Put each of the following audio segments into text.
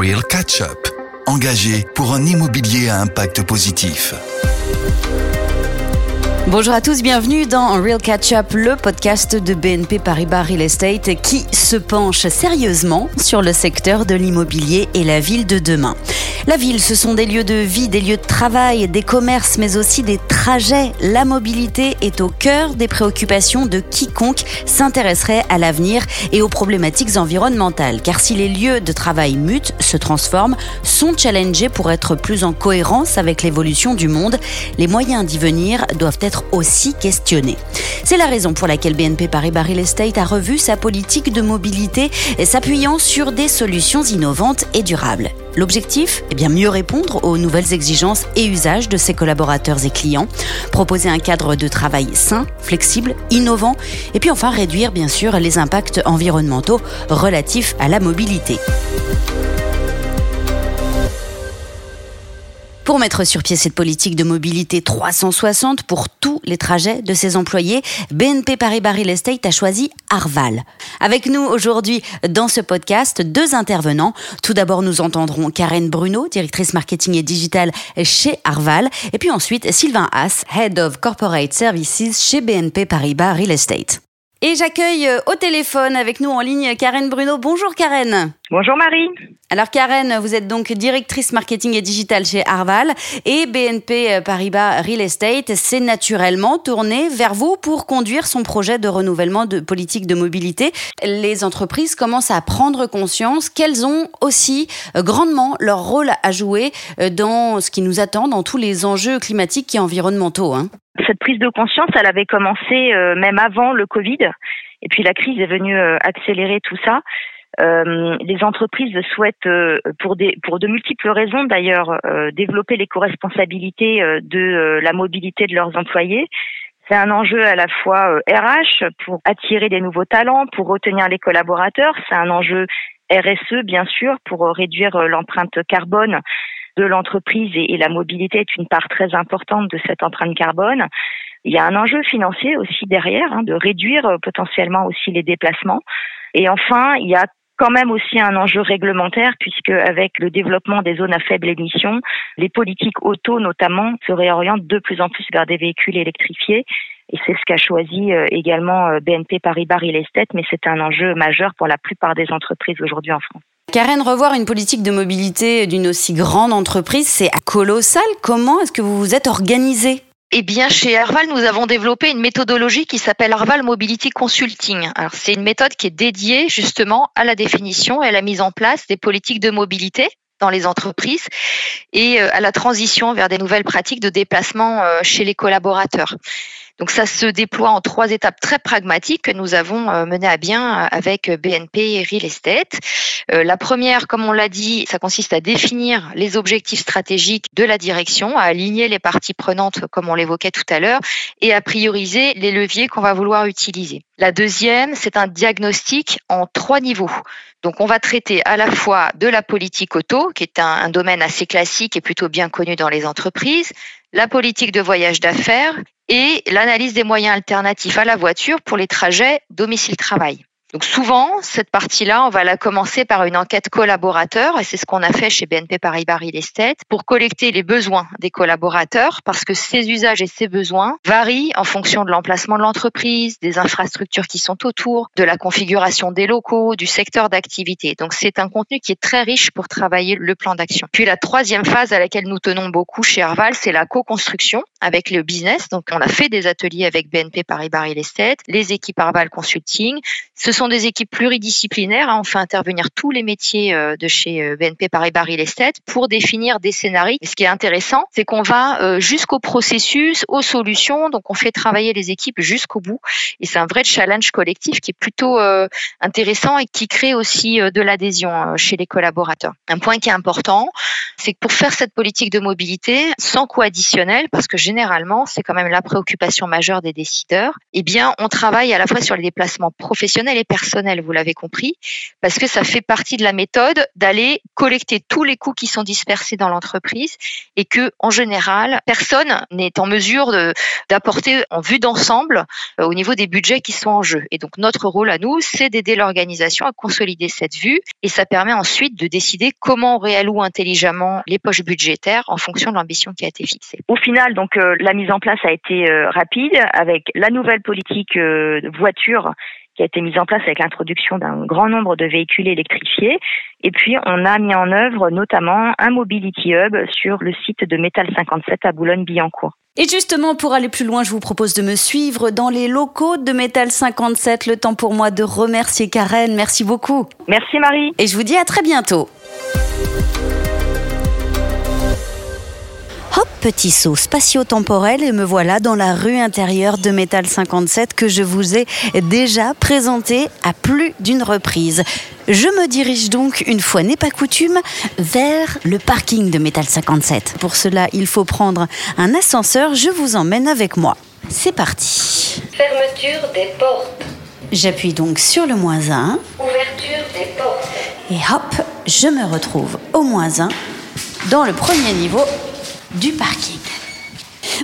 Real Catch Up, engagé pour un immobilier à impact positif. Bonjour à tous, bienvenue dans Real Catch Up, le podcast de BNP Paribas Real Estate qui se penche sérieusement sur le secteur de l'immobilier et la ville de demain. La ville, ce sont des lieux de vie, des lieux de travail, des commerces, mais aussi des trajets. La mobilité est au cœur des préoccupations de quiconque s'intéresserait à l'avenir et aux problématiques environnementales. Car si les lieux de travail mutent, se transforment, sont challengés pour être plus en cohérence avec l'évolution du monde, les moyens d'y venir doivent être aussi questionnés. C'est la raison pour laquelle BNP Paribas Real Estate a revu sa politique de mobilité s'appuyant sur des solutions innovantes et durables. L'objectif? Est bien mieux répondre aux nouvelles exigences et usages de ses collaborateurs et clients, proposer un cadre de travail sain, flexible, innovant, et puis enfin réduire bien sûr les impacts environnementaux relatifs à la mobilité. Pour mettre sur pied cette politique de mobilité 360 pour tous les trajets de ses employés, BNP Paribas Real Estate a choisi Arval. Avec nous aujourd'hui dans ce podcast, deux intervenants. Tout d'abord, nous entendrons Karen Bruno, directrice marketing et digital chez Arval, et puis ensuite Sylvain Haas, Head of Corporate Services chez BNP Paribas Real Estate. Et j'accueille euh, au téléphone avec nous en ligne Karen Bruno. Bonjour Karen. Bonjour Marie. Alors Karen, vous êtes donc directrice marketing et digital chez Arval et BNP euh, Paribas Real Estate s'est naturellement tourné vers vous pour conduire son projet de renouvellement de politique de mobilité. Les entreprises commencent à prendre conscience qu'elles ont aussi euh, grandement leur rôle à jouer dans ce qui nous attend, dans tous les enjeux climatiques et environnementaux. Hein cette prise de conscience, elle avait commencé euh, même avant le Covid. Et puis la crise est venue euh, accélérer tout ça. Euh, les entreprises souhaitent, pour, des, pour de multiples raisons d'ailleurs, développer l'éco-responsabilité de la mobilité de leurs employés. C'est un enjeu à la fois RH pour attirer des nouveaux talents, pour retenir les collaborateurs. C'est un enjeu RSE, bien sûr, pour réduire l'empreinte carbone de l'entreprise et, la mobilité est une part très importante de cette empreinte carbone. Il y a un enjeu financier aussi derrière, hein, de réduire euh, potentiellement aussi les déplacements. Et enfin, il y a quand même aussi un enjeu réglementaire puisque avec le développement des zones à faible émission, les politiques auto notamment se réorientent de plus en plus vers des véhicules électrifiés et c'est ce qu'a choisi euh, également euh, BNP Paribas Real Estate, mais c'est un enjeu majeur pour la plupart des entreprises aujourd'hui en France. Karen, revoir une politique de mobilité d'une aussi grande entreprise, c'est colossal. Comment est-ce que vous vous êtes organisé eh bien, chez Arval, nous avons développé une méthodologie qui s'appelle Arval Mobility Consulting. Alors, c'est une méthode qui est dédiée justement à la définition et à la mise en place des politiques de mobilité dans les entreprises et euh, à la transition vers des nouvelles pratiques de déplacement euh, chez les collaborateurs. Donc ça se déploie en trois étapes très pragmatiques que nous avons euh, menées à bien avec BNP Real Estate. La première, comme on l'a dit, ça consiste à définir les objectifs stratégiques de la direction, à aligner les parties prenantes comme on l'évoquait tout à l'heure et à prioriser les leviers qu'on va vouloir utiliser. La deuxième, c'est un diagnostic en trois niveaux. Donc on va traiter à la fois de la politique auto, qui est un, domaine assez classique et plutôt bien connu dans les entreprises, la politique de voyage d'affaires et l'analyse des moyens alternatifs à la voiture pour les trajets domicile-travail. Donc souvent, cette partie-là, on va la commencer par une enquête collaborateur, et c'est ce qu'on a fait chez BNP Paribas Real Estate, pour collecter les besoins des collaborateurs, parce que ces usages et ces besoins varient en fonction de l'emplacement de l'entreprise, des infrastructures qui sont autour, de la configuration des locaux, du secteur d'activité. Donc c'est un contenu qui est très riche pour travailler le plan d'action. Puis la troisième phase à laquelle nous tenons beaucoup chez Arval, c'est la co-construction avec le business. Donc on a fait des ateliers avec BNP Paribas Real Estate, les équipes Arval Consulting. Ce sont des équipes pluridisciplinaires. Hein. On fait intervenir tous les métiers euh, de chez euh, BNP Paribas Real Estate pour définir des scénarios. ce qui est intéressant, c'est qu'on va euh, jusqu'au processus, aux solutions. Donc, on fait travailler les équipes jusqu'au bout. Et c'est un vrai challenge collectif qui est plutôt intéressant et qui crée aussi de l'adhésion chez les collaborateurs. Un point qui est important, c'est que pour faire cette politique de mobilité sans coût additionnel, parce que généralement, c'est quand même la préoccupation majeure des décideurs, eh bien, on travaille à la fois sur les déplacements professionnels et personnel, vous l'avez compris, parce que ça fait partie de la méthode d'aller collecter tous les coûts qui sont dispersés dans l'entreprise et que, en général, personne n'est en mesure d'apporter en vue d'ensemble euh, au niveau des budgets qui sont en jeu. Et donc, notre rôle à nous, c'est d'aider l'organisation à consolider cette vue et ça permet ensuite de décider comment on réalloue intelligemment les poches budgétaires en fonction de l'ambition qui a été fixée. Au final, donc, euh, la mise en place a été euh, rapide avec la nouvelle politique voiture qui a été mise en place avec l'introduction d'un grand nombre de véhicules électrifiés. Et puis, on a mis en œuvre notamment un Mobility Hub sur le site de Métal 57 à Boulogne-Billancourt. Et justement, pour aller plus loin, je vous propose de me suivre dans les locaux de Métal 57. Le temps pour moi de remercier Karen. Merci beaucoup. Merci Marie. Et je vous dis à très bientôt. Petit saut spatio-temporel et me voilà dans la rue intérieure de Métal 57 que je vous ai déjà présenté à plus d'une reprise. Je me dirige donc, une fois n'est pas coutume, vers le parking de Métal 57. Pour cela, il faut prendre un ascenseur. Je vous emmène avec moi. C'est parti. Fermeture des portes. J'appuie donc sur le moins 1. Ouverture des portes. Et hop, je me retrouve au moins 1 dans le premier niveau du parking.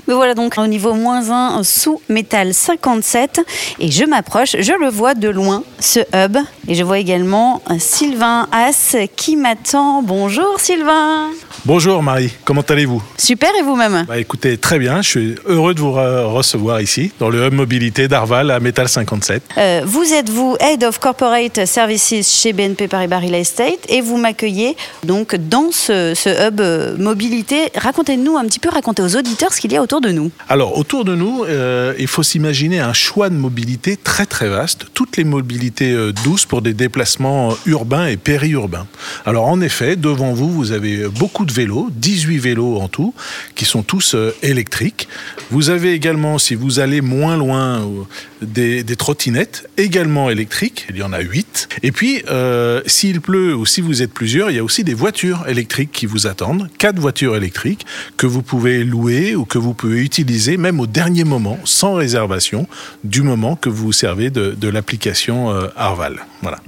Me voilà donc au niveau moins 1 sous métal 57 et je m'approche, je le vois de loin, ce hub. Et je vois également Sylvain As qui m'attend. Bonjour Sylvain Bonjour Marie, comment allez-vous? Super et vous-même? Bah, Écoutez, très bien, je suis heureux de vous recevoir ici, dans le hub mobilité d'Arval à Métal 57. Euh, vous êtes vous Head of Corporate Services chez BNP Paribas Real Estate et vous m'accueillez donc dans ce, hub euh, mobilité. Racontez-nous un petit peu, racontez aux auditeurs ce qu'il y a autour de nous. Alors autour de nous, euh, il faut s'imaginer un choix de mobilité très très vaste, toutes les mobilités douces pour des déplacements urbains et périurbains. Alors en effet, devant vous, vous avez beaucoup de vélos, 18 vélos en tout, qui sont tous euh, électriques. Vous avez également, si vous allez moins loin, euh, des, trottinettes également électriques, il y en a 8. Et puis, euh, s'il pleut ou si vous êtes plusieurs, il y a aussi des voitures électriques qui vous attendent, quatre voitures électriques que vous pouvez louer ou que vous pouvez utiliser même au dernier moment, sans réservation, du moment que vous vous servez de, de l'application Arval. Voilà.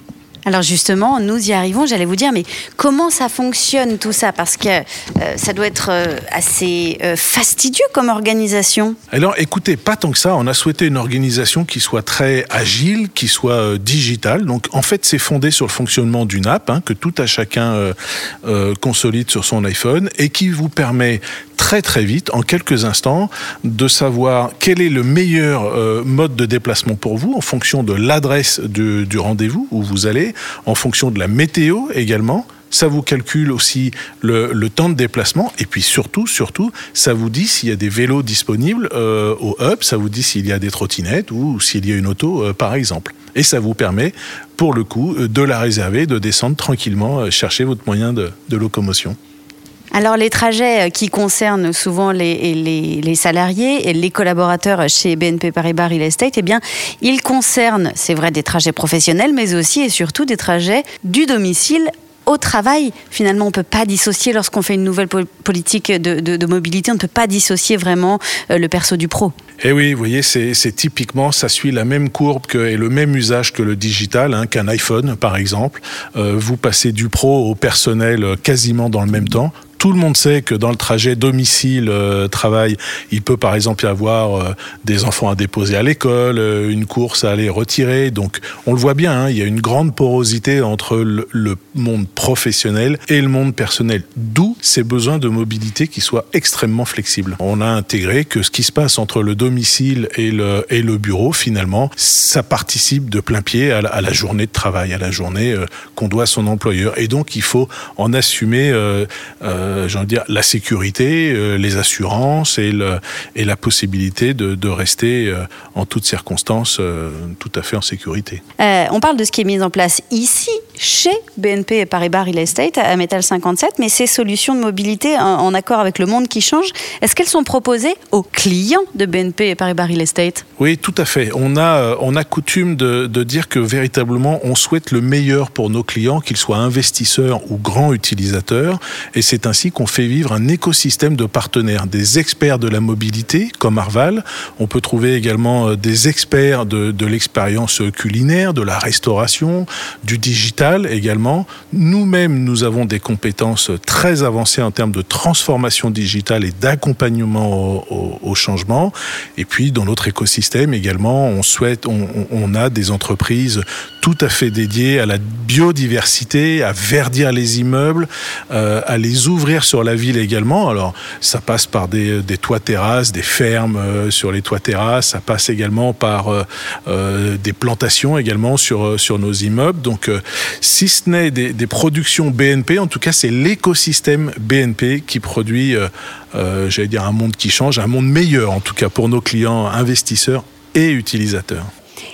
Alors justement, nous y arrivons. J'allais vous dire, mais comment ça fonctionne tout ça? Parce que euh, ça doit être euh, assez euh, fastidieux comme organisation. Alors écoutez, pas tant que ça. On a souhaité une organisation qui soit très agile, qui soit digitale. Donc en fait, c'est fondé sur le fonctionnement d'une app hein, que tout à chacun consolide sur son iPhone et qui vous permet très très vite, en quelques instants, de savoir quel est le meilleur mode de déplacement pour vous en fonction de l'adresse du, rendez-vous où vous allez, en fonction de la météo également. Ça vous calcule aussi le, temps de déplacement et puis surtout, surtout, ça vous dit s'il y a des vélos disponibles euh, au hub, ça vous dit s'il y a des trottinettes ou s'il y a une auto, euh, par exemple. Et ça vous permet, pour le coup, de la réserver, de descendre tranquillement, chercher votre moyen de locomotion. Alors les trajets euh, qui concernent souvent les, les, salariés et les collaborateurs chez BNP Paribas Real Estate, eh bien, ils concernent, c'est vrai, des trajets professionnels, mais aussi et surtout des trajets du domicile au travail, finalement, on ne peut pas dissocier lorsqu'on fait une nouvelle politique de, mobilité, on ne peut pas dissocier vraiment euh, le perso du pro. Eh oui, vous voyez, c'est typiquement, ça suit la même courbe que, et le même usage que le digital, hein, qu'un iPhone, par exemple. Euh, vous passez du pro au personnel quasiment dans le même temps. Tout le monde sait que dans le trajet domicile-travail, euh, il peut par exemple y avoir euh, des enfants à déposer à l'école, euh, une course à aller retirer. Donc on le voit bien, hein, il y a une grande porosité entre le, monde professionnel et le monde personnel. D'où ces besoins de mobilité qui soient extrêmement flexibles. On a intégré que ce qui se passe entre le domicile et le, et le bureau, finalement, ça participe de plein pied à la, journée de travail, à la journée qu'on doit à son employeur. Et donc il faut en assumer euh, j'ai envie de dire, la sécurité, euh, les assurances et, le, et la possibilité de, de rester euh, en toutes circonstances tout à fait en sécurité. on parle de ce qui est mis en place ici, chez BNP Paribas Real Estate à Metal 57, mais ces solutions de mobilité en, accord avec le monde qui change, est-ce qu'elles sont proposées aux clients de BNP Paribas Real Estate? Oui, tout à fait. On a, euh, on a coutume de, dire que véritablement on souhaite le meilleur pour nos clients, qu'ils soient investisseurs ou grands utilisateurs, et c'est ainsi qu'on fait vivre un écosystème de partenaires, des experts de la mobilité comme Arval. On peut trouver également euh, des experts de, de l'expérience culinaire, de la restauration, du digital également. Nous-mêmes, nous avons des compétences très avancées en termes de transformation digitale et d'accompagnement au, changement. Et puis, dans notre écosystème également, on souhaite, on a des entreprises tout à fait dédiées à la biodiversité, à verdir les immeubles, euh, à les ouvrir sur la ville également. Alors, ça passe par des, toits terrasses, des fermes euh, sur les toits terrasses, ça passe également par euh, des plantations également sur, sur nos immeubles. Donc, si ce n'est des, productions BNP, en tout cas, c'est l'écosystème BNP qui produit, j'allais dire, un monde qui change, un monde meilleur, en tout cas, pour nos clients investisseurs et utilisateurs.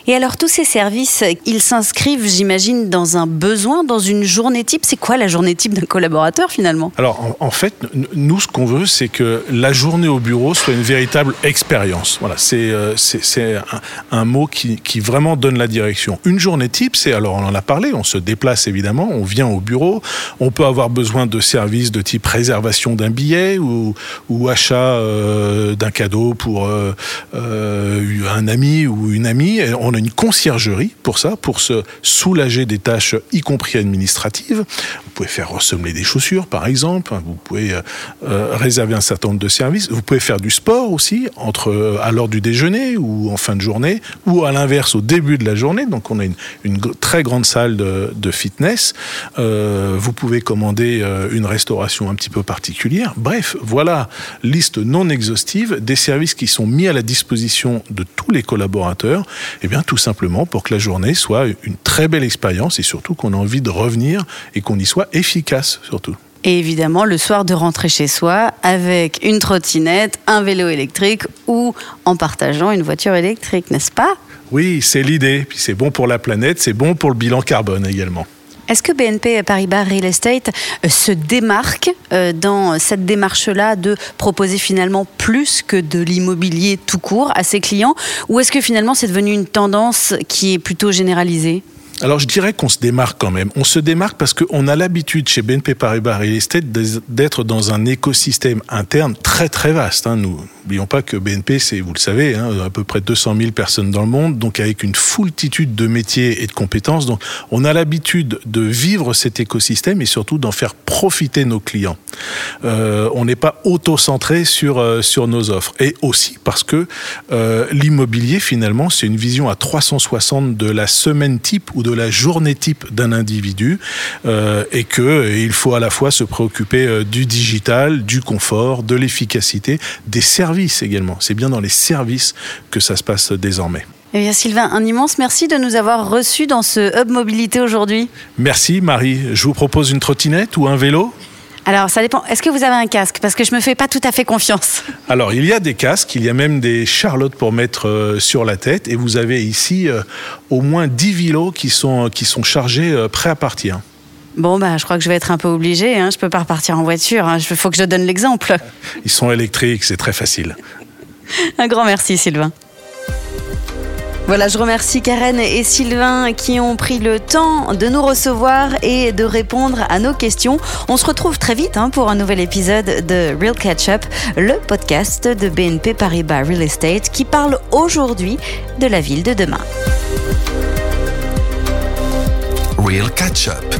Et alors tous ces services, ils s'inscrivent, j'imagine, dans un besoin, dans une journée type. C'est quoi la journée type d'un collaborateur finalement? Alors en, fait, nous ce qu'on veut, c'est que la journée au bureau soit une véritable expérience. Voilà, c'est euh, un, mot qui, qui, vraiment donne la direction. Une journée type, c'est alors on en a parlé, on se déplace évidemment, on vient au bureau, on peut avoir besoin de services de type réservation d'un billet ou, ou achat euh, d'un cadeau pour euh, euh un ami ou une amie. On a une conciergerie pour ça, pour se soulager des tâches, y compris administratives. Vous pouvez faire ressembler des chaussures, par exemple. Vous pouvez euh, réserver un certain nombre de services. Vous pouvez faire du sport aussi, entre euh, à l'heure du déjeuner ou en fin de journée, ou à l'inverse au début de la journée. Donc on a une, très grande salle de, fitness. Euh, vous pouvez commander euh, une restauration un petit peu particulière. Bref, voilà liste non exhaustive des services qui sont mis à la disposition de tous les collaborateurs. Eh bien tout simplement pour que la journée soit une très belle expérience et surtout qu'on a envie de revenir et qu'on y soit efficace surtout. Et évidemment, le soir de rentrer chez soi avec une trottinette, un vélo électrique ou en partageant une voiture électrique, n'est-ce pas? Oui, c'est l'idée. Puis c'est bon pour la planète, c'est bon pour le bilan carbone également. Est-ce que BNP Paribas Real Estate se démarque dans cette démarche-là de proposer finalement plus que de l'immobilier tout court à ses clients? Ou est-ce que finalement c'est devenu une tendance qui est plutôt généralisée? Alors je dirais qu'on se démarque quand même. On se démarque parce qu'on a l'habitude chez BNP Paribas Real Estate d'être dans un écosystème interne très très vaste. Hein. Nous n'oublions pas que BNP, c'est, vous le savez, hein, à peu près 200 000 personnes dans le monde, donc avec une foultitude de métiers et de compétences. Donc on a l'habitude de vivre cet écosystème et surtout d'en faire profiter nos clients. Euh, on n'est pas auto-centré sur, euh, sur nos offres. Et aussi parce que euh, l'immobilier, finalement, c'est une vision à 360 de la semaine type ou de la journée type d'un individu et que il faut à la fois se préoccuper du digital, du confort, de l'efficacité, des services également. C'est bien dans les services que ça se passe désormais. Eh bien, Sylvain, un immense merci de nous avoir reçus dans ce Hub Mobilité aujourd'hui. Merci Marie. Je vous propose une trottinette ou un vélo? Alors, ça dépend. Est-ce que vous avez un casque? Parce que je me fais pas tout à fait confiance. Alors, il y a des casques, il y a même des charlottes pour mettre euh, sur la tête. Et vous avez ici euh, au moins 10 vélos qui sont, qui sont chargés, euh, prêts à partir. Bon, bah, je crois que je vais être un peu obligée. Hein. Je peux pas repartir en voiture. Il hein. faut que je donne l'exemple. Ils sont électriques, c'est très facile. un grand merci, Sylvain. Voilà, je remercie Karen et Sylvain qui ont pris le temps de nous recevoir et de répondre à nos questions. On se retrouve très vite hein, pour un nouvel épisode de Real Catch Up, le podcast de BNP Paribas Real Estate qui parle aujourd'hui de la ville de demain. Real Catch Up,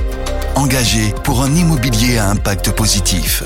engagé pour un immobilier à impact positif.